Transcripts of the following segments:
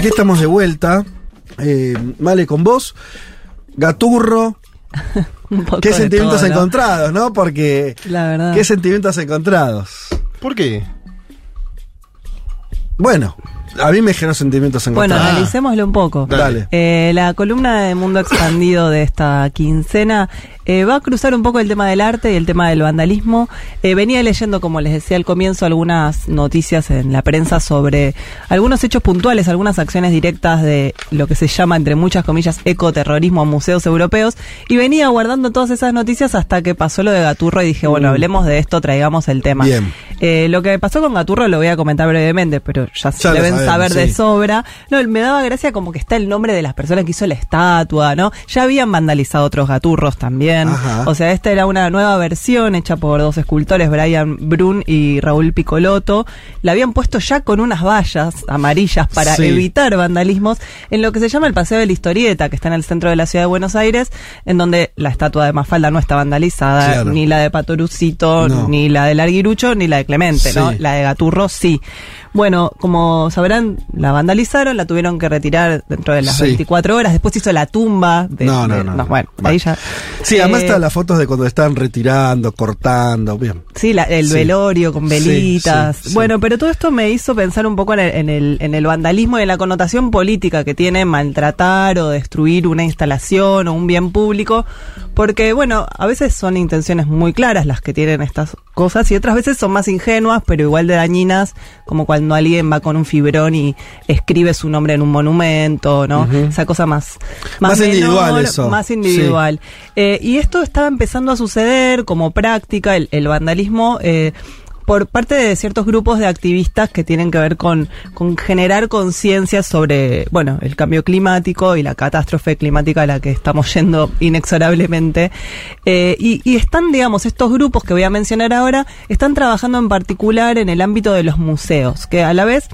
Aquí estamos de vuelta. Eh, vale, con vos. Gaturro. Qué sentimientos todo, ¿no? encontrados, ¿no? Porque. La verdad. Qué sentimientos encontrados. ¿Por qué? Bueno, a mí me generó sentimientos Bueno, encontrados. analicémoslo un poco. Dale. Eh, la columna de Mundo Expandido de esta quincena eh, va a cruzar un poco el tema del arte y el tema del vandalismo. Eh, venía leyendo, como les decía al comienzo, algunas noticias en la prensa sobre algunos hechos puntuales, algunas acciones directas de lo que se llama, entre muchas comillas, ecoterrorismo a museos europeos. Y venía guardando todas esas noticias hasta que pasó lo de Gaturro y dije, bueno, Mm. hablemos de esto, traigamos el tema. Bien. Eh, lo que pasó con Gaturro lo voy a comentar brevemente, pero ya, Ya deben sabemos, saber de sobra. No, me daba gracia como que está el nombre de las personas que hizo la estatua, ¿no? Ya habían vandalizado otros gaturros también. Ajá. O sea, esta era una nueva versión hecha por dos escultores, Brian Brun y Raúl Picoloto. La habían puesto ya con unas vallas amarillas para Sí. evitar vandalismos en lo que se llama el Paseo de la Historieta, que está en el centro de la ciudad de Buenos Aires, en donde la estatua de Mafalda no está vandalizada, Claro. ni la de Patorucito, No. ni la del Arguirucho, ni la de Clemente, ¿no? La de Gaturro sí. Bueno, como sabrán, la vandalizaron, la tuvieron que retirar dentro de las Sí. 24 horas. Después hizo la tumba. De, No, no, de- no, no. Bueno, ahí ya. Sí, además Eh, están las fotos de cuando estaban retirando, cortando, bien. Sí, la- el Sí. velorio con velitas. sí. Bueno, pero todo esto me hizo pensar un poco en el, en, el, en el vandalismo y en la connotación política que tiene maltratar o destruir una instalación o un bien público. Porque, bueno, a veces son intenciones muy claras las que tienen estas cosas y otras veces son más ingenuas, pero igual de dañinas, como cuando alguien va con un fibrón y escribe su nombre en un monumento, ¿no? Esa cosa más, Más individual eso. Más individual. Eh, y esto estaba empezando a suceder como práctica, el, el vandalismo, eh, por parte de ciertos grupos de activistas que tienen que ver con, con generar conciencia sobre, bueno, el cambio climático y la catástrofe climática a la que estamos yendo inexorablemente. Eh, y, y están, digamos, estos grupos que voy a mencionar ahora, están trabajando en particular en el ámbito de los museos, que a la vez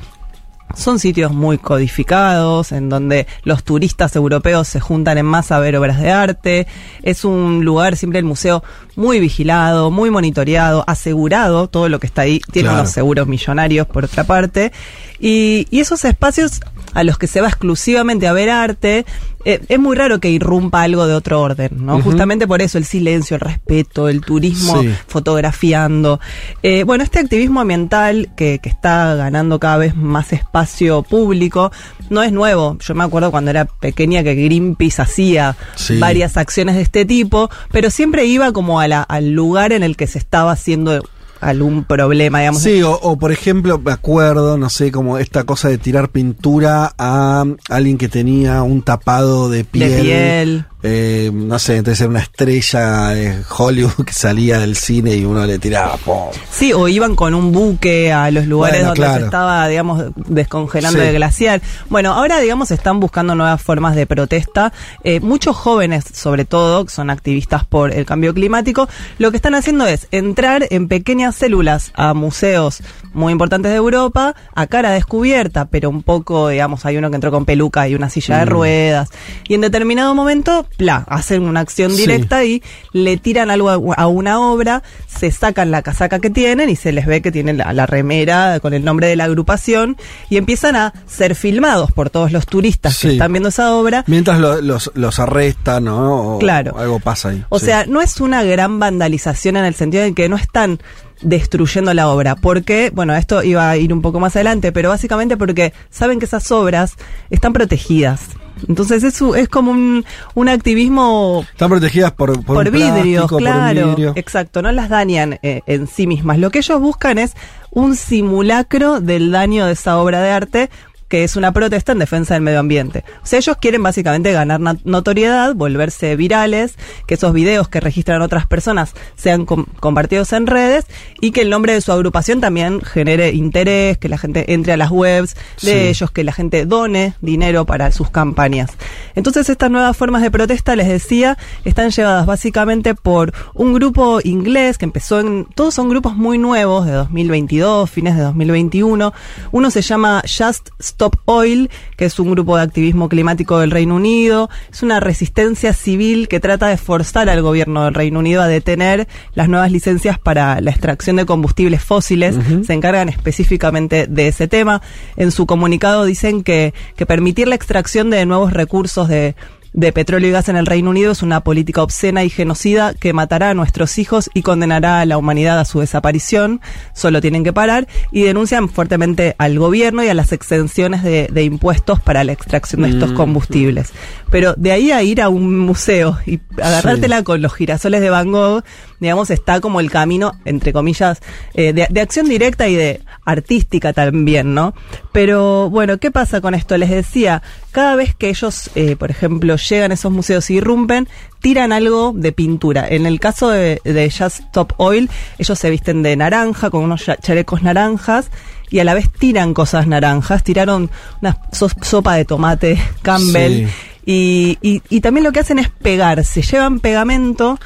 son sitios muy codificados, en donde los turistas europeos se juntan en masa a ver obras de arte. Es un lugar, siempre el museo, muy vigilado, muy monitoreado, asegurado, todo lo que está ahí. Tiene Claro. unos seguros millonarios, por otra parte. Y, y esos espacios a los que se va exclusivamente a ver arte, eh, es muy raro que irrumpa algo de otro orden, ¿no? Justamente por eso el silencio, el respeto, el turismo Sí. fotografiando. Eh, bueno, este activismo ambiental que, que está ganando cada vez más espacio público no es nuevo. Yo me acuerdo cuando era pequeña que Greenpeace hacía Sí. varias acciones de este tipo, pero siempre iba como a la- al lugar en el que se estaba haciendo algún problema, digamos. Sí, o, o, por ejemplo, me acuerdo, no sé, como esta cosa de tirar pintura a alguien que tenía un tapado de piel. De piel. Eh, no sé, entonces era una estrella de Hollywood que salía del cine y uno le tiraba. ¡pum! Sí, o iban con un buque a los lugares Bueno, donde claro. se estaba, digamos, descongelando Sí. el glaciar. Bueno, ahora, digamos, están buscando nuevas formas de protesta. Eh, muchos jóvenes, sobre todo, que son activistas por el cambio climático, lo que están haciendo es entrar en pequeñas células a museos muy importantes de Europa, a cara descubierta, pero un poco, digamos, hay uno que entró con peluca y una silla de Mm. ruedas. Y en determinado momento, pla, hacen una acción Sí. directa y le tiran algo a- a una obra, se sacan la casaca que tienen y se les ve que tienen la, la remera con el nombre de la agrupación y empiezan a ser filmados por todos los turistas que Sí. están viendo esa obra. Mientras lo- los, los arrestan, ¿no? O Claro. algo pasa ahí. O Sí. sea, no es una gran vandalización en el sentido de que no están destruyendo la obra. porque Bueno, esto iba a ir un poco más adelante, pero básicamente porque saben que esas obras están protegidas. Entonces es, es como un, un activismo Están protegidas por, por, por, plástico, por claro. vidrio. Exacto, no las dañan eh, en sí mismas. Lo que ellos buscan es un simulacro del daño de esa obra de arte que es una protesta en defensa del medio ambiente. O sea, ellos quieren básicamente ganar na- notoriedad, volverse virales, que esos videos que registran otras personas sean com- compartidos en redes y que el nombre de su agrupación también genere interés, que la gente entre a las webs de Sí. ellos, que la gente done dinero para sus campañas. Entonces estas nuevas formas de protesta, les decía, están llevadas básicamente por un grupo inglés que empezó en... Todos son grupos muy nuevos, de 2022, fines de 2021. Uno se llama Just Stop Oil, que es un grupo de activismo climático del Reino Unido. Es una resistencia civil que trata de forzar al gobierno del Reino Unido a detener las nuevas licencias para la extracción de combustibles fósiles. Se encargan específicamente de ese tema. En su comunicado dicen que, que permitir la extracción de nuevos recursos de de petróleo y gas en el Reino Unido es una política obscena y genocida que matará a nuestros hijos y condenará a la humanidad a su desaparición. Solo tienen que parar y denuncian fuertemente al gobierno y a las exenciones de, de impuestos para la extracción de estos combustibles. Pero de ahí a ir a un museo y agarrártela con los girasoles de Van Gogh, digamos, está como el camino, entre comillas, eh, de, de acción directa y de artística también, ¿no? Pero bueno, ¿qué pasa con esto? Les decía, cada vez que ellos, eh, por ejemplo, llegan a esos museos y irrumpen, tiran algo de pintura. En el caso de, de Just Stop Oil, ellos se visten de naranja, con unos cha- chalecos naranjas, y a la vez tiran cosas naranjas. Tiraron una so- sopa de tomate Campbell. Sí. Y, y, y también lo que hacen es pegarse, llevan pegamento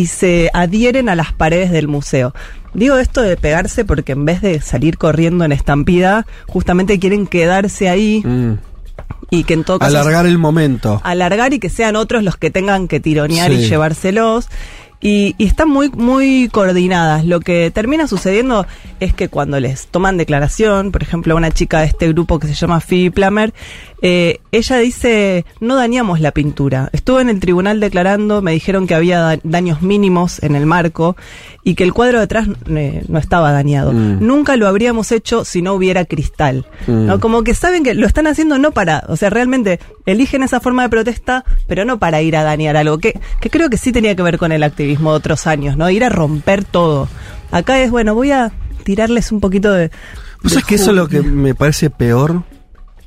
y se adhieren a las paredes del museo. Digo esto de pegarse porque en vez de salir corriendo en estampida, justamente quieren quedarse ahí Mm. y que en todo caso Alargar el momento. alargar y que sean otros los que tengan que tironear y llevárselos. Y, y están muy, muy coordinadas. Lo que termina sucediendo es que cuando les toman declaración, por ejemplo, una chica de este grupo que se llama Phoebe Plummer, eh, ella dice, no dañamos la pintura. Estuve en el tribunal declarando, me dijeron que había da- daños mínimos en el marco y que el cuadro detrás eh, no estaba dañado. Mm. Nunca lo habríamos hecho si no hubiera cristal. Mm. ¿no? Como que saben que lo están haciendo no para, o sea, realmente eligen esa forma de protesta, pero no para ir a dañar algo, que, que creo que sí tenía que ver con el activismo de otros años, ¿no? Ir a romper todo. Acá es, bueno, voy a tirarles un poquito de... ¿Vos de sabés que eso es lo que me parece peor?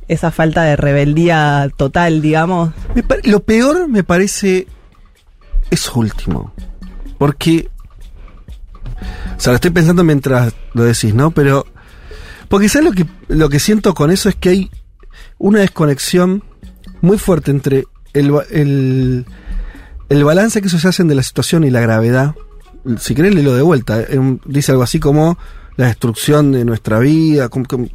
Esa falta de rebeldía total, digamos. Me lo peor me parece eso último. Porque. Sea, lo estoy pensando mientras lo decís, ¿no? Pero. Porque ¿sabes lo que, lo que siento con eso? Es que hay una desconexión muy fuerte entre el, el, el balance que ellos hacen de la situación y la gravedad. Si querés, lo de vuelta. eh, Dice algo así como la destrucción de nuestra vida.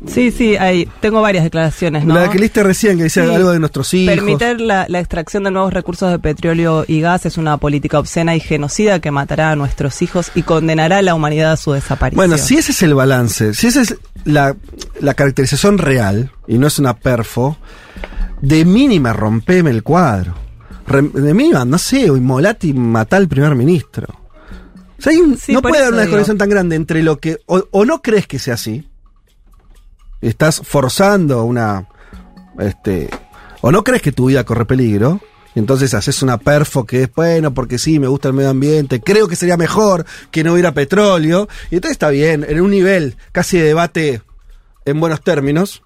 Sí, sí, hay, tengo varias declaraciones, ¿no? La que leíste recién, que dice Sí. algo de nuestros hijos. Permitir la, la extracción de nuevos recursos de petróleo y gas es una política obscena y genocida que matará a nuestros hijos y condenará a la humanidad a su desaparición. Bueno, si ese es el balance, si esa es la, la caracterización real, y no es una perfo, de mínima rompeme el cuadro. De mínima, no sé, o inmolate y matá al primer ministro. O sea, hay un- Sí, no puede haber una digo. desconexión tan grande entre lo que. O, o no crees que sea así. Estás forzando una. Este. O no crees que tu vida corre peligro. y Entonces haces una perfo que es bueno porque sí, me gusta el medio ambiente. Creo que sería mejor que no hubiera petróleo. Y entonces está bien, en un nivel casi de debate en buenos términos.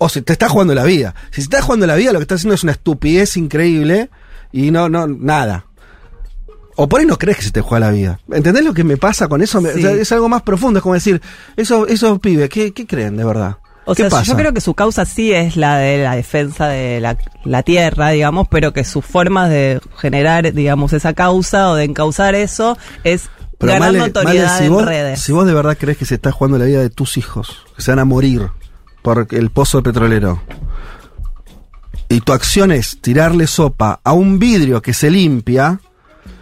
O si te estás jugando la vida. Si se está jugando la vida, lo que estás haciendo es una estupidez increíble. Y no, no, nada. O por ahí no crees que se te juega la vida. ¿Entendés lo que me pasa con eso? Me- Sí. o sea, es algo más profundo. Es como decir, esos, esos pibes, ¿qué, qué creen de verdad? O ¿Qué sea, pasa? yo creo que su causa sí es la de la defensa de la, la tierra, digamos, pero que sus formas de generar, digamos, esa causa o de encauzar eso es Pero Male- notoriedad Male, si en vos, redes. si vos de verdad crees que se está jugando la vida de tus hijos, que se van a morir por el pozo petrolero, y tu acción es tirarle sopa a un vidrio que se limpia,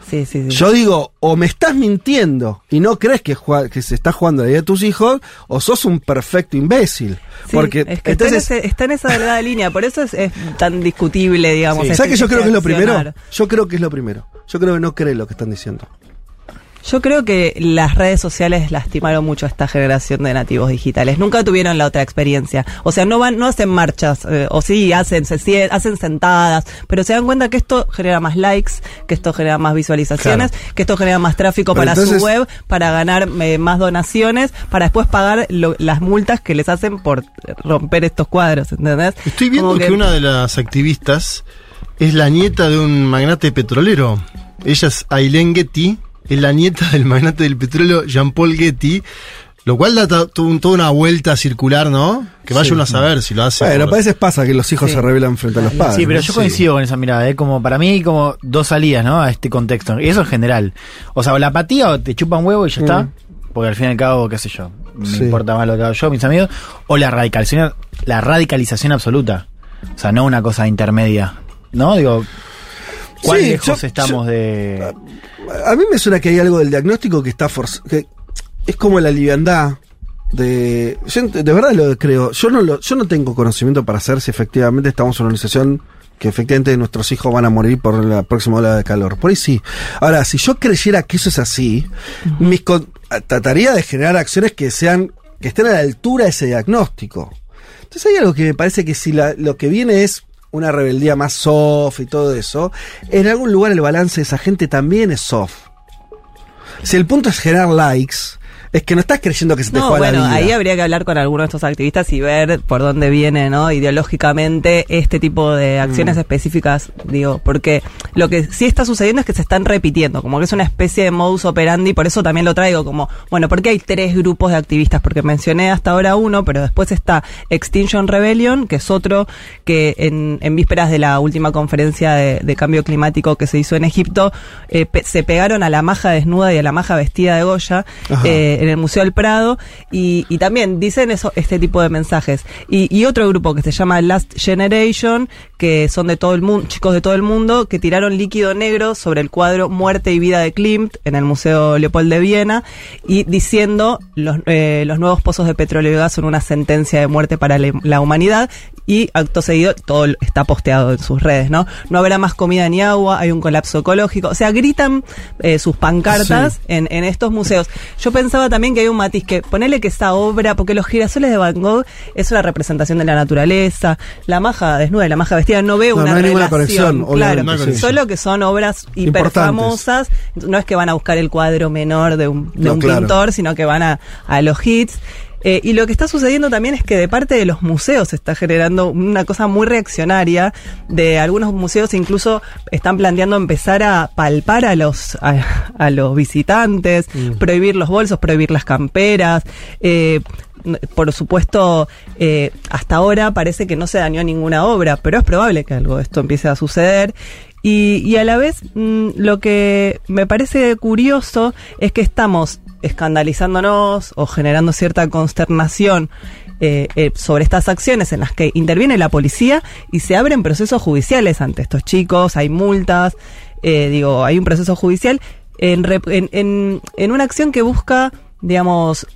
Sí, sí, sí. yo digo, o me estás mintiendo y no crees que, que se está jugando la vida de tus hijos, o sos un perfecto imbécil. Porque es que entonces, está, en ese- está en esa delgada línea, por eso es, es tan discutible, digamos. ¿sabes que yo creo que es lo primero? Yo creo que es lo primero. Yo creo que no creen lo que están diciendo. Yo creo que las redes sociales lastimaron mucho a esta generación de nativos digitales. Nunca tuvieron la otra experiencia. O sea, no van, no hacen marchas, eh, o sí, hacen, se, hacen sentadas, pero se dan cuenta que esto genera más likes, que esto genera más visualizaciones, que esto genera más tráfico Pero para entonces- su web, para ganar eh, más donaciones, para después pagar lo- las multas que les hacen por romper estos cuadros, ¿entendés? Estoy viendo Como que, una de las activistas es la nieta de un magnate petrolero. Ella es Aileen Getty, es la nieta del magnate del petróleo Jean-Paul Getty, lo cual da toda una vuelta circular, ¿no? Que vaya Sí. uno a saber si lo hace. Bueno, por- a veces pasa que los hijos Sí. se rebelan frente a los padres. Sí, pero ¿no? yo coincido con esa mirada, ¿eh? como para mí hay como dos salidas, ¿no? A este contexto. Y eso en general. O sea, o la apatía o te chupa un huevo y ya está. Mm. Porque al fin y al cabo, qué sé yo, me Sí. importa más lo que hago yo, mis amigos. O la radicalización, la radicalización absoluta. O sea, no una cosa intermedia. ¿No? Digo, ¿cuán Sí, lejos yo- estamos de. A mí me suena que hay algo del diagnóstico que está forzado. Es como la liviandad. De, yo de verdad lo creo. Yo no, lo, yo no tengo conocimiento para saber si efectivamente estamos en una organización que efectivamente nuestros hijos van a morir por la próxima ola de calor. Por ahí sí. Ahora, si yo creyera que eso es así, mis con- trataría de generar acciones que sean que estén a la altura de ese diagnóstico. Entonces hay algo que me parece que si la- lo que viene es una rebeldía más soft y todo eso, en algún lugar el balance de esa gente también es soft. Si el punto es generar likes, es que no estás creyendo que se te No, juega bueno, la vida. ahí habría que hablar con algunos de estos activistas y ver por dónde viene, ¿no? Ideológicamente este tipo de acciones Mm. específicas, digo, porque lo que sí está sucediendo es que se están repitiendo, como que es una especie de modus operandi, por eso también lo traigo como, bueno, porque hay tres grupos de activistas, porque mencioné hasta ahora uno, pero después está Extinction Rebellion, que es otro que en, en vísperas de la última conferencia de, de cambio climático que se hizo en Egipto, eh, pe- se pegaron a la maja desnuda y a la maja vestida de Goya, eh, en el Museo del Prado y, y también dicen eso, este tipo de mensajes. Y, y otro grupo que se llama Last Generation, que son de todo el mundo, chicos de todo el mundo, que tiraron líquido negro sobre el cuadro Muerte y Vida de Klimt en el Museo Leopold de Viena y diciendo los, eh, los nuevos pozos de petróleo y gas son una sentencia de muerte para la, la humanidad y acto seguido todo está posteado en sus redes, ¿no? No habrá más comida ni agua, hay un colapso ecológico, o sea, gritan eh, sus pancartas Sí. en, en estos museos. Yo pensaba también que hay un matiz que ponele que esa obra, porque los girasoles de Van Gogh es una representación de la naturaleza, la maja desnuda la maja vestida no veo No, una no hay relación, conexión, claro, solo que son obras hiper famosas, no es que van a buscar el cuadro menor de un, de un claro. pintor, sino que van a, a los hits. Eh, y lo que está sucediendo también es que de parte de los museos se está generando una cosa muy reaccionaria. De algunos museos incluso están planteando empezar a palpar a los a, a los visitantes, prohibir los bolsos, prohibir las camperas. Eh, por supuesto, eh, hasta ahora parece que no se dañó ninguna obra, pero es probable que algo de esto empiece a suceder. Y, y a la vez, mm, lo que me parece curioso es que estamos escandalizándonos o generando cierta consternación eh, eh, sobre estas acciones en las que interviene la policía y se abren procesos judiciales ante estos chicos, hay multas, digo, hay un proceso judicial en, en, en, en una acción que busca, digamos,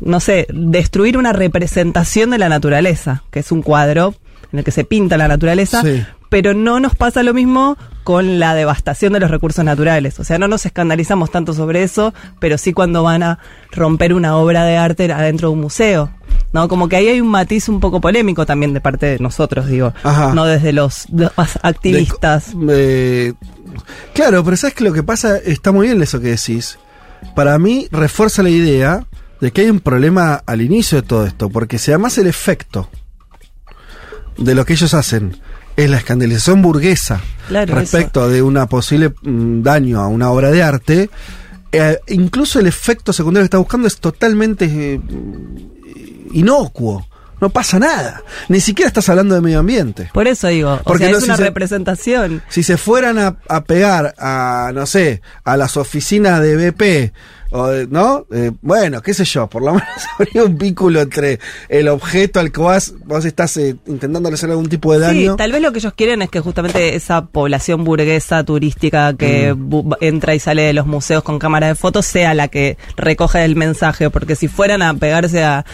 no sé, destruir una representación de la naturaleza, que es un cuadro en el que se pinta la naturaleza, Sí. pero no nos pasa lo mismo con la devastación de los recursos naturales. O sea, no nos escandalizamos tanto sobre eso, pero sí cuando van a romper una obra de arte adentro de un museo. ¿No? Como que ahí hay un matiz un poco polémico también de parte de nosotros, digo. Ajá. No desde los, los activistas. De- eh, claro, pero ¿sabes que lo que pasa? Está muy bien eso que decís. Para mí refuerza la idea de que hay un problema al inicio de todo esto, porque si además el efecto de lo que ellos hacen es la escandalización burguesa Claro, respecto de una posible mm, daño a una obra de arte, eh, incluso el efecto secundario que está buscando es totalmente eh, inocuo. No pasa nada. Ni siquiera estás hablando de medio ambiente. Por eso digo, o Porque sea, no, es si una se- representación. Si se fueran a, a pegar a, no sé, a las oficinas de BP, o ¿no? Eh, bueno, qué sé yo, por lo menos habría un vínculo entre el objeto al que vas, vos estás eh, intentando hacer algún tipo de daño. Sí, tal vez lo que ellos quieren es que justamente esa población burguesa turística que Mm. entra y sale de los museos con cámaras de fotos sea la que recoge el mensaje, porque si fueran a pegarse a,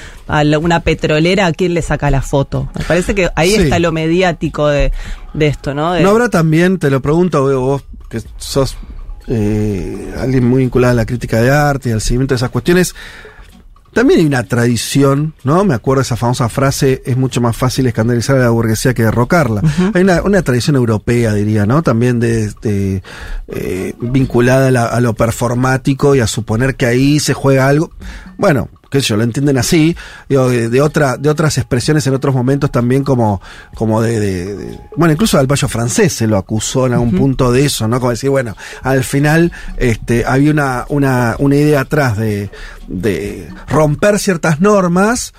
una petrolera, ¿a quién le saca la foto? Me parece que ahí Sí. está lo mediático de, de esto, ¿no? De- ¿No habrá también, te lo pregunto, vos que sos eh, alguien muy vinculado a la crítica de arte y al seguimiento de esas cuestiones. También hay una tradición, ¿no? Me acuerdo de esa famosa frase, es mucho más fácil escandalizar a la burguesía que derrocarla. Hay una, una tradición europea, diría, ¿no? También de, de, eh, vinculada a, la- a lo performático y a suponer que ahí se juega algo. Bueno, qué sé yo, lo entienden así, digo, de, de otra, de otras expresiones en otros momentos también como, como de, de- de- bueno, incluso al payo francés se lo acusó en algún punto de eso, ¿no? Como decir, bueno, al final, este, había una, una, una idea atrás de, de romper ciertas normas,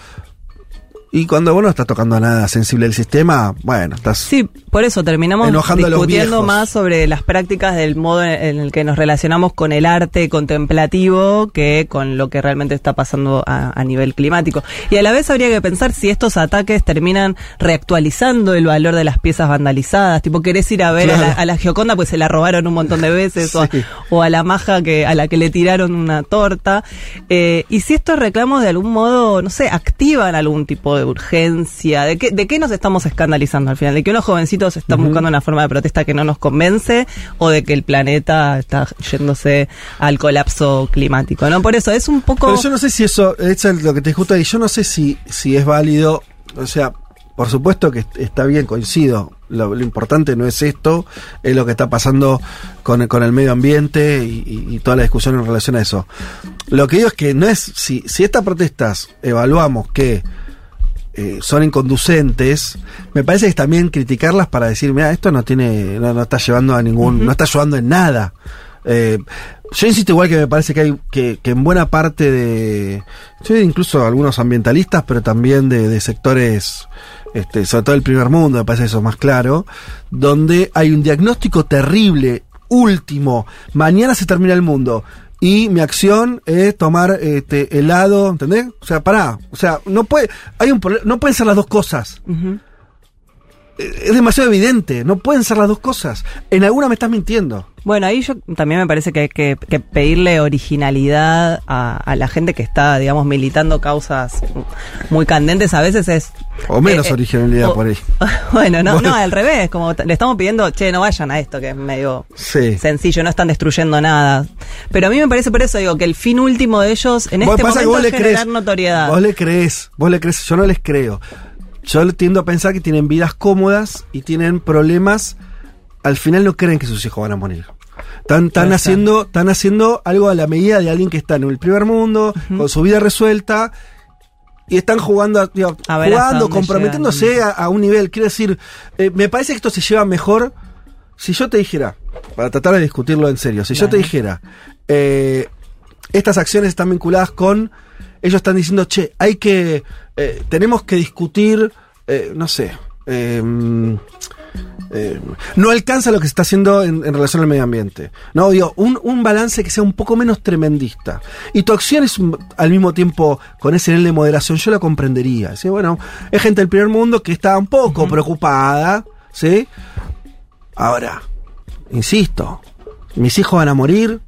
y cuando vos no estás tocando nada sensible del sistema, bueno, estás... Sí, por eso terminamos a discutiendo más sobre las prácticas del modo en, el que nos relacionamos con el arte contemplativo que con lo que realmente está pasando a, a nivel climático. Y a la vez habría que pensar si estos ataques terminan reactualizando el valor de las piezas vandalizadas. Tipo, querés ir a ver a, la, a la Gioconda, pues se la robaron un montón de veces, o, a, o a la maja que a la que le tiraron una torta. Eh, y si estos reclamos de algún modo, no sé, activan algún tipo de urgencia, ¿de qué, de qué nos estamos escandalizando al final? ¿De que unos jovencitos están buscando una forma de protesta que no nos convence o de que el planeta está yéndose al colapso climático? ¿no? Por eso es un poco... Pero yo no sé si eso, eso es lo que te discuto ahí, yo no sé si, si es válido, o sea, por supuesto que est- está bien, coincido, lo, lo importante no es esto, es lo que está pasando con, el- con el medio ambiente y, y- y toda la discusión en relación a eso. Lo que digo es que no es, si, si estas protestas evaluamos que eh, son inconducentes, me parece que es también criticarlas para decir, mira, esto no tiene, no, no está llevando a ningún, no está ayudando en nada. Eh, yo insisto igual que me parece que hay que, que en buena parte de, incluso algunos ambientalistas, pero también de, de sectores, este, sobre todo el primer mundo, me parece eso más claro, donde hay un diagnóstico terrible, último, mañana se termina el mundo. Y mi acción es tomar este helado, ¿entendés? O sea, pará. O sea, no puede, hay un no pueden ser las dos cosas. Es demasiado evidente, no pueden ser las dos cosas. En alguna me estás mintiendo. Bueno, ahí yo también me parece que hay que, que pedirle originalidad a, a la gente que está, digamos, militando causas muy candentes. A veces es... O menos eh, eh, originalidad o- por ahí. Bueno, no, Bueno. no, al revés, como le estamos pidiendo, che, no vayan a esto, que es medio Sí. sencillo, no están destruyendo nada. Pero a mí me parece por eso, digo, que el fin último de ellos en este momento es generar crees. notoriedad. Vos le crees, vos le crees, yo no les creo. Yo tiendo a pensar que tienen vidas cómodas y tienen problemas. Al final no creen que sus hijos van a morir. Están, haciendo, están haciendo algo a la medida de alguien que está en el primer mundo, con su vida resuelta, y están jugando, digo, A jugando, comprometiéndose a, a un nivel. Quiero decir, eh, me parece que esto se lleva mejor si yo te dijera, para tratar de discutirlo en serio, si yo te dijera, eh, estas acciones están vinculadas con, ellos están diciendo, che, hay que, eh, tenemos que discutir, eh, no sé, eh, eh, no alcanza lo que se está haciendo en, en relación al medio ambiente. No, digo, un, un balance que sea un poco menos tremendista. Y tu acción es un- al mismo tiempo con ese nivel de moderación, yo la comprendería. ¿sí? Bueno, es gente del primer mundo que está un poco preocupada, ¿sí? Ahora, insisto, mis hijos van a morir,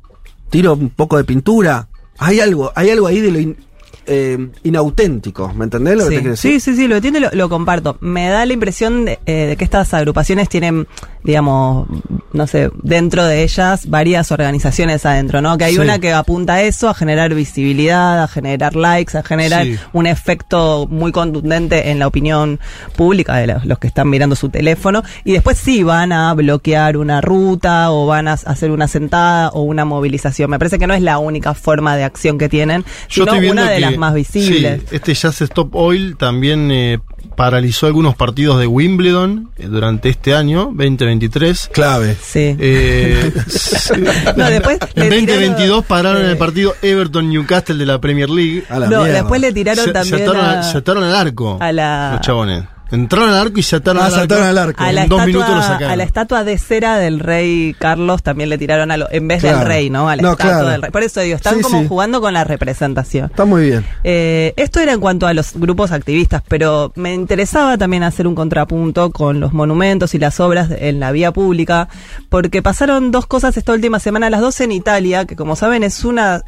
tiro un poco de pintura. Hay algo, hay algo ahí de lo in- eh, inauténtico, ¿me entendés lo que Sí. te quiero decir? sí, sí, sí, lo entiendo y lo, lo comparto. Me da la impresión de, eh, de que estas agrupaciones tienen, digamos, no sé, dentro de ellas varias organizaciones adentro, ¿no? Que hay Sí. una que apunta a eso, a generar visibilidad, a generar likes, a generar Sí. un efecto muy contundente en la opinión pública de los, que están mirando su teléfono. Y después sí van a bloquear una ruta o van a hacer una sentada o una movilización. Me parece que no es la única forma de acción que tienen, Yo sino una de las más visibles. sí, este Jazz Stop Oil también eh, paralizó algunos partidos de Wimbledon eh, durante este año, 2023. Clave. Sí. Eh, No, después en le 2022 tiraron, pararon eh, el partido Everton-Newcastle de la Premier League. A la no, mierda. después le tiraron Se- también se ataron, a, a- se ataron al arco a la- los chabones. Entraron al arco y se ataron Ah, al arco. saltaron al arco. a la en dos estatua, minutos lo sacaron. a la estatua de cera del rey Carlos también le tiraron a lo, en vez Claro. del rey, ¿no? A la No, estatua claro. del rey. Por eso digo, están Sí, como sí. jugando con la representación. Está muy bien. Eh, esto era en cuanto a los grupos activistas, pero me interesaba también hacer un contrapunto con los monumentos y las obras en la vía pública, porque pasaron dos cosas esta última semana, las dos en Italia, que como saben es una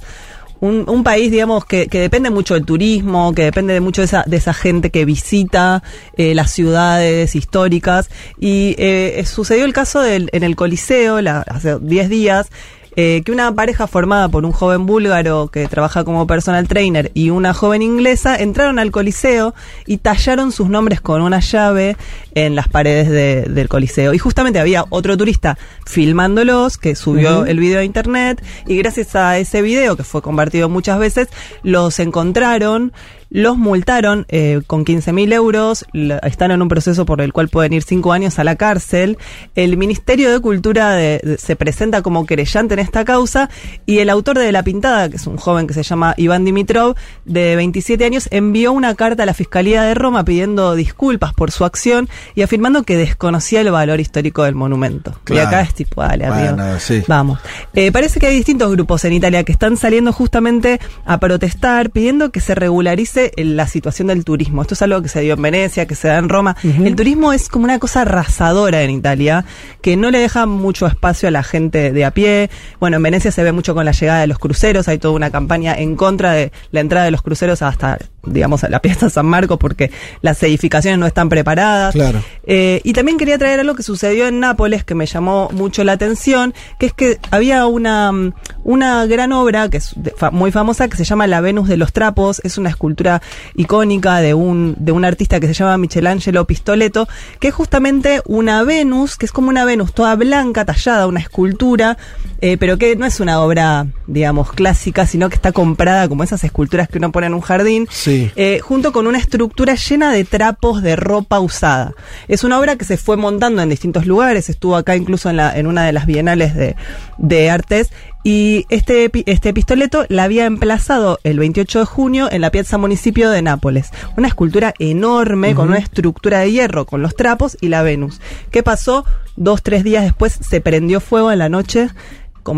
un, un país, digamos, que, que depende mucho del turismo, que depende de mucho de esa, de esa gente que visita eh, las ciudades históricas. Y eh, sucedió el caso del, en el Coliseo, la- hace 10 días, eh, que una pareja formada por un joven búlgaro que trabaja como personal trainer y una joven inglesa entraron al coliseo y tallaron sus nombres con una llave en las paredes de- del coliseo. Y justamente había otro turista filmándolos que subió el video a internet y gracias a ese video que fue compartido muchas veces, los encontraron. Los multaron eh, con 15.000 euros, la- están en un proceso por el cual pueden ir cinco años a la cárcel. El Ministerio de Cultura de- de- se presenta como querellante en esta causa y el autor de la pintada, que es un joven que se llama Iván Dimitrov, de 27 años, envió una carta a la Fiscalía de Roma pidiendo disculpas por su acción y afirmando que desconocía el valor histórico del monumento. Claro. Y acá es tipo, dale, amigo. Bueno, sí. Vamos. Eh, parece que hay distintos grupos en Italia que están saliendo justamente a protestar pidiendo que se regularice la situación del turismo. Esto es algo que se dio en Venecia, que se da en Roma. El turismo es como una cosa arrasadora en Italia, que no le deja mucho espacio a la gente de a pie. Bueno, en Venecia se ve mucho con la llegada de los cruceros, hay toda una campaña en contra de la entrada de los cruceros hasta, digamos, a la pieza San Marcos, porque las edificaciones no están preparadas. Claro. Eh, y también quería traer algo que sucedió en Nápoles que me llamó mucho la atención, que es que había una, mm, una gran obra que es muy famosa que se llama La Venus de los Trapos, es una escultura icónica de un, de un artista que se llama Michelangelo Pistoletto, que es justamente una Venus, que es como una Venus toda blanca, tallada, una escultura, eh, pero que no es una obra, digamos, clásica, sino que está comprada como esas esculturas que uno pone en un jardín, Sí. Eh, junto con una estructura llena de trapos de ropa usada. Es una obra que se fue montando en distintos lugares, estuvo acá incluso en, la, en una de las bienales de, de artes. Y este, este pistoleto la había emplazado el 28 de junio en la Piazza Municipio de Nápoles. Una escultura enorme con una estructura de hierro, con los trapos y la Venus. ¿Qué pasó? Dos, tres días después se prendió fuego en la noche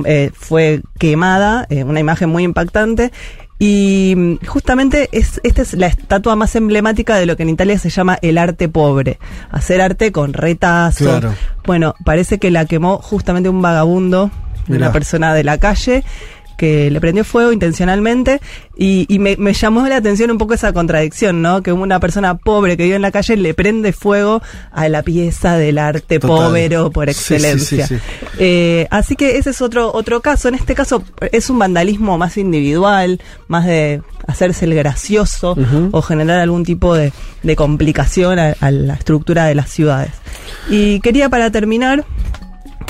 eh, fue quemada, eh, una imagen muy impactante. Y justamente es, esta es la estatua más emblemática de lo que en Italia se llama el arte pobre. Hacer arte con retazos. Claro. Bueno, parece que la quemó justamente un vagabundo, Mirá. una persona de la calle que le prendió fuego intencionalmente y, y me, me llamó la atención un poco esa contradicción, ¿no? Que una persona pobre que vive en la calle le prende fuego a la pieza del arte pobre por sí, excelencia. sí, sí. Eh, así que ese es otro, otro caso. En este caso es un vandalismo más individual, más de hacerse el gracioso o generar algún tipo de, de complicación a, a la estructura de las ciudades. Y quería para terminar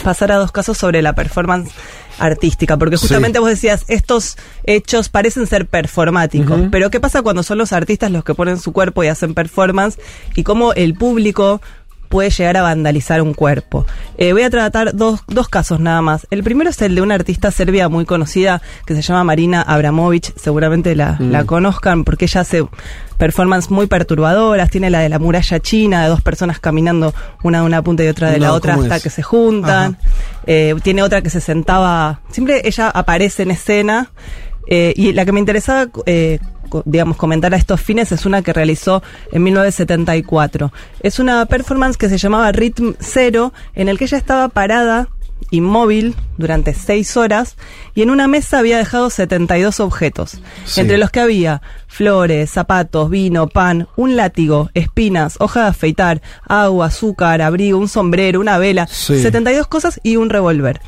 pasar a dos casos sobre la performance artística, porque Sí. justamente vos decías, estos hechos parecen ser performáticos, pero ¿qué pasa cuando son los artistas los que ponen su cuerpo y hacen performance y cómo el público puede llegar a vandalizar un cuerpo? Eh, voy a tratar dos, dos casos nada más. El primero es el de una artista serbia muy conocida que se llama Marina Abramovic, seguramente la, Mm. la conozcan porque ella hace performance muy perturbadoras, tiene la de la muralla china, de dos personas caminando una de una punta y otra de la otra ¿cómo hasta es? que se juntan. Eh, tiene otra que se sentaba, siempre ella aparece en escena. eh, y la que me interesaba, eh, digamos, comentar a estos fines es una que realizó en 1974. Es una performance que se llamaba Rhythm Zero, en el que ella estaba parada, inmóvil, durante seis horas, y en una mesa había dejado 72 objetos, Sí. entre los que había flores, zapatos, vino, pan, un látigo, espinas, hoja de afeitar, agua, azúcar, abrigo, un sombrero, una vela, Sí. 72 cosas y un revólver.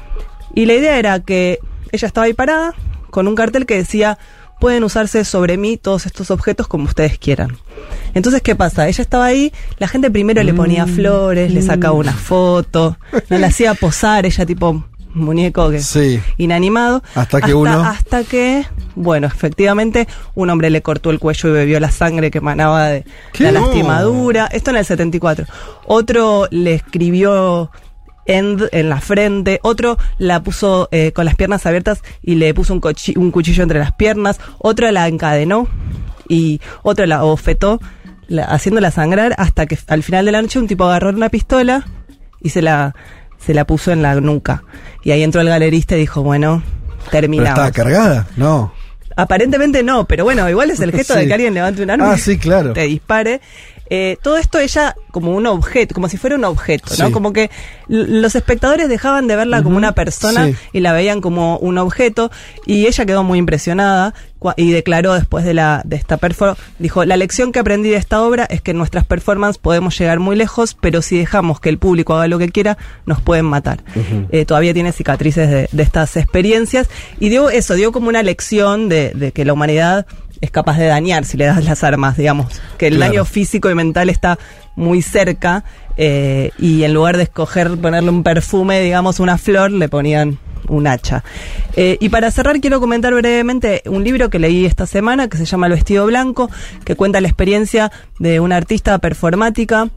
Y la idea era que ella estaba ahí parada con un cartel que decía pueden usarse sobre mí todos estos objetos como ustedes quieran. Entonces, ¿qué pasa? Ella estaba ahí, la gente primero le ponía Mm. flores, le sacaba una foto, no la hacía posar, ella tipo muñeco que Sí. inanimado. Hasta que uno- Hasta que, bueno, efectivamente, un hombre le cortó el cuello y bebió la sangre que emanaba de la No. lastimadura. Esto en el 74. Otro le escribió end en la frente, otro la puso eh, con las piernas abiertas y le puso un, un cuchillo entre las piernas, otro la encadenó y otro la bofetó, la- haciéndola sangrar hasta que al final de la noche un tipo agarró una pistola y se la, se la puso en la nuca. Y ahí entró el galerista y dijo, bueno, ¿Pero terminamos. estaba cargada? No. Aparentemente no, pero bueno, igual es el gesto Sí. de que alguien levante un arma Ah, sí, claro. te dispare. Eh, todo esto ella como un objeto, como si fuera un objeto, ¿no? Como que los espectadores dejaban de verla como una persona sí. y la veían como un objeto y ella quedó muy impresionada y declaró después de la de esta performance, dijo, la lección que aprendí de esta obra es que en nuestras performances podemos llegar muy lejos, pero si dejamos que el público haga lo que quiera, nos pueden matar. Eh, todavía tiene cicatrices de, de estas experiencias y dio eso, dio como una lección de, de que la humanidad es capaz de dañar si le das las armas, digamos, que el Claro. daño físico y mental está muy cerca eh, y en lugar de escoger ponerle un perfume, digamos, una flor, le ponían un hacha. Eh, y para cerrar quiero comentar brevemente un libro que leí esta semana que se llama El vestido blanco, que cuenta la experiencia de una artista performática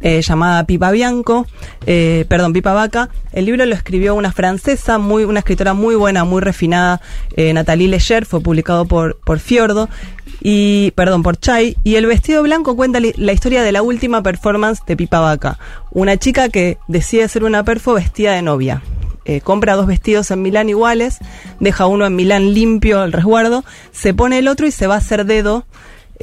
eh, llamada Pipa Bianco, eh, perdón, Pipa Vaca. El libro lo escribió una francesa, muy, una escritora muy buena, muy refinada, eh, Nathalie Leger, fue publicado por, por Fiordo, y, perdón, por Chai. Y El vestido blanco cuenta la historia de la última performance de Pipa Vaca. Una chica que decide ser una perfo vestida de novia. Compra dos vestidos en Milán iguales, deja uno en Milán limpio, el resguardo, se pone el otro y se va a hacer dedo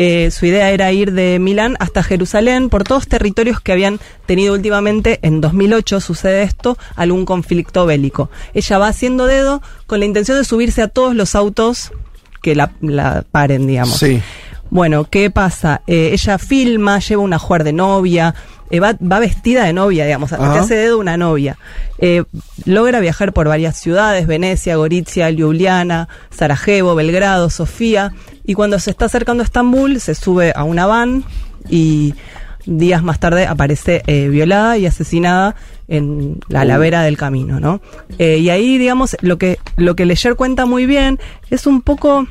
eh, su idea era ir de Milán hasta Jerusalén por todos territorios que habían tenido últimamente, en 2008 sucede esto, algún conflicto bélico. Ella va haciendo dedo con la intención de subirse a todos los autos que la, la paren, digamos. Sí. Bueno, ¿qué pasa? Eh, ella filma, lleva una jugar de novia, eh, va, va vestida de novia, digamos, te hace dedo una novia. Eh, logra viajar por varias ciudades, Venecia, Gorizia, Ljubljana, Sarajevo, Belgrado, Sofía, y cuando se está acercando a Estambul, se sube a una van y días más tarde aparece eh, violada y asesinada en la lavera del camino, ¿no? Eh, y ahí, digamos, lo que, lo que Leyer cuenta muy bien es un poco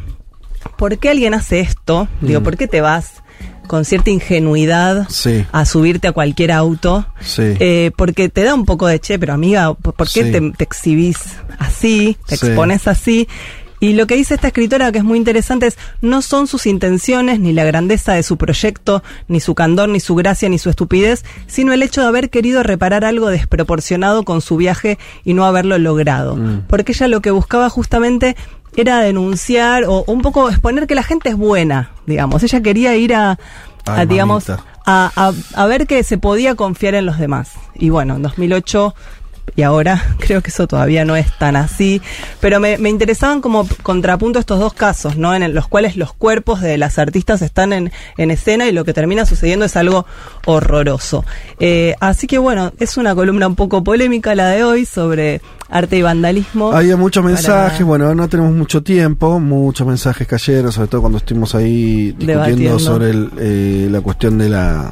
¿por qué alguien hace esto? Digo, ¿por qué te vas con cierta ingenuidad Sí. a subirte a cualquier auto? Sí. Eh, porque te da un poco de che, pero amiga, ¿por qué Sí. te, te exhibís así? ¿Te expones así? Y lo que dice esta escritora, que es muy interesante, es no son sus intenciones, ni la grandeza de su proyecto, ni su candor, ni su gracia, ni su estupidez, sino el hecho de haber querido reparar algo desproporcionado con su viaje y no haberlo logrado. Mm. Porque ella lo que buscaba justamente era denunciar o, un poco exponer que la gente es buena, digamos. Ella quería ir a, digamos, a- a ver que se podía confiar en los demás. Y bueno, en 2008 y ahora creo que eso todavía no es tan así, pero me, me interesaban como contrapunto estos dos casos, ¿no? En el- los cuales los cuerpos de las artistas están en, en escena y lo que termina sucediendo es algo horroroso. Eh, así que bueno, es una columna un poco polémica la de hoy sobre arte y vandalismo. Había muchos Para- mensajes, bueno, no tenemos mucho tiempo, muchos mensajes cayeron, sobre todo cuando estuvimos ahí discutiendo Debatiendo. sobre el, eh, la cuestión de la,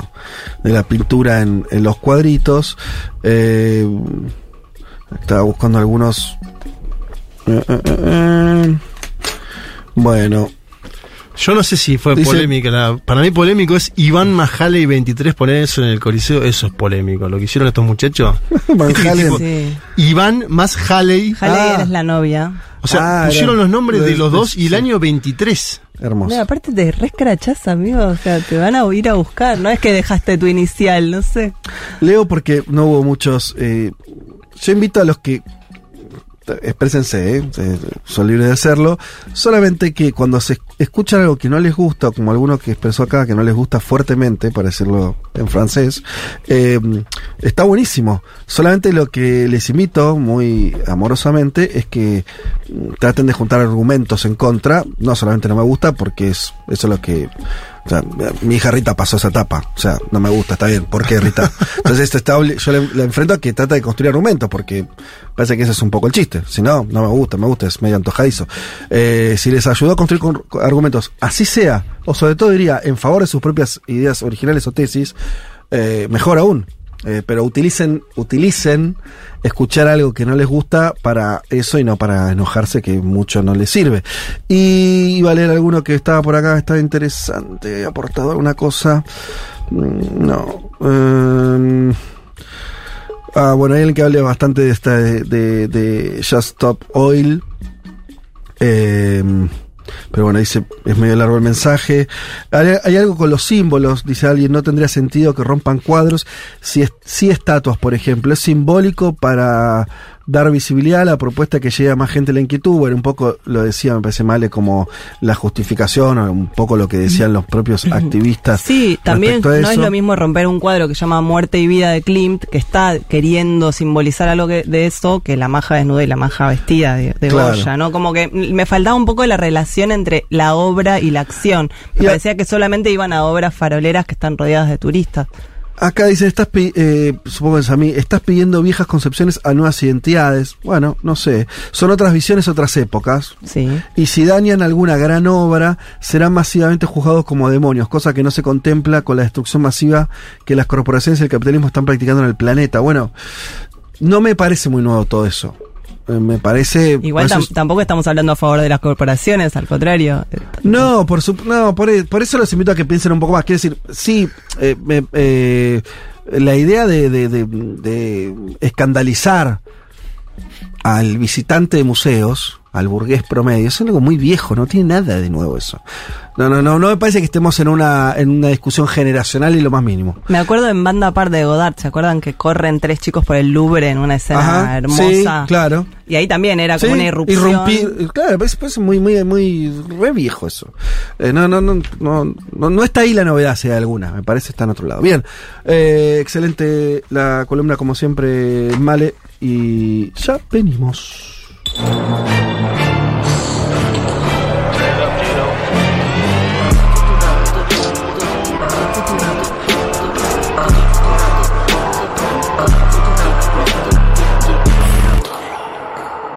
de la pintura en, en los cuadritos. Eh, estaba buscando algunos... Eh, eh, eh. Bueno, Yo no sé si fue Dice- polémica. la- para mí polémico es Iván Majale 23 poner eso en el Coliseo. Eso es polémico. Lo que hicieron estos muchachos. Van Halen. Tipo, Sí. Iván más Haley. Halle Ah. es la novia. O sea, Ah, pusieron era- los nombres de de- los de- dos y el sí. año 23. hermoso. Mira, aparte te rescrachás, amigo. O sea, te van a ir a buscar. No es que dejaste tu inicial, no sé. Leo porque no hubo muchos. eh, yo invito a los que exprésense, ¿eh? Eh, son libres de hacerlo. Solamente que cuando se escuchan algo que no les gusta, como alguno que expresó acá que no les gusta fuertemente, para decirlo en francés, eh, está buenísimo. Solamente lo que les invito muy amorosamente es que mm, traten de juntar argumentos en contra. No solamente no me gusta, porque es eso es lo que o sea, mi hija Rita pasó esa etapa. O sea, no me gusta, está bien. ¿Por qué Rita? Entonces esto está yo le enfrento a que trata de construir argumentos, porque parece que ese es un poco el chiste. Si no, no me gusta, me gusta, es medio antojadizo. Eh, si les ayudó a construir con- con argumentos, así sea, o sobre todo diría, en favor de sus propias ideas originales o tesis, eh, mejor aún. Eh, pero utilicen, utilicen escuchar algo que no les gusta para eso y no para enojarse, que mucho no les sirve. Y iba a leer alguno que estaba por acá, estaba interesante, aportado alguna cosa. Mm, No. Em, ah, bueno, hay alguien que hable bastante de esta de, de, Just Stop Oil. Em, pero bueno, dice, es medio largo el mensaje. Hay, algo con los símbolos, dice alguien, no tendría sentido que rompan cuadros. Si, es- si estatuas, por ejemplo, es simbólico para dar visibilidad a la propuesta que llegue a más gente la inquietud. Bueno, un poco lo decía, me parece mal, como la justificación, o un poco lo que decían los propios activistas. Sí, también no es lo mismo romper un cuadro que se llama Muerte y Vida de Klimt, que está queriendo simbolizar algo que- de eso, que la maja desnuda y la maja vestida de, de Claro. Goya, ¿no? Como que me faltaba un poco la relación entre la obra y la acción. Me Y a- parecía que solamente iban a obras faroleras que están rodeadas de turistas. Acá dice, estás eh, supongo que es a mí, estás pidiendo viejas concepciones a nuevas identidades. Bueno, no sé. Son otras visiones, otras épocas. Sí. Y si dañan alguna gran obra, serán masivamente juzgados como demonios, cosa que no se contempla con la destrucción masiva que las corporaciones y el capitalismo están practicando en el planeta. Bueno, no me parece muy nuevo todo eso. Eh, Me parece... Igual tam- es- tampoco estamos hablando a favor de las corporaciones, al contrario. No, por, su- no por, e- por eso los invito a que piensen un poco más. Quiero decir, sí, eh, me- eh, la idea de, de- de- de escandalizar al visitante de museos, al burgués promedio, es algo muy viejo, no tiene nada de nuevo eso. No, no, no, no me parece que estemos en una, en una discusión generacional y lo más mínimo. Me acuerdo en Banda Par de Godard, ¿se acuerdan que corren tres chicos por el Louvre en una escena Ajá, hermosa? sí, claro. Y ahí también era como Sí, una irrupción. irrumpir, claro, es, es muy, muy, muy re viejo eso. Eh, no, no, no, no, no, no está ahí la novedad, si hay alguna, me parece está en otro lado. Bien, eh, excelente la columna como siempre, Male, y ya venimos.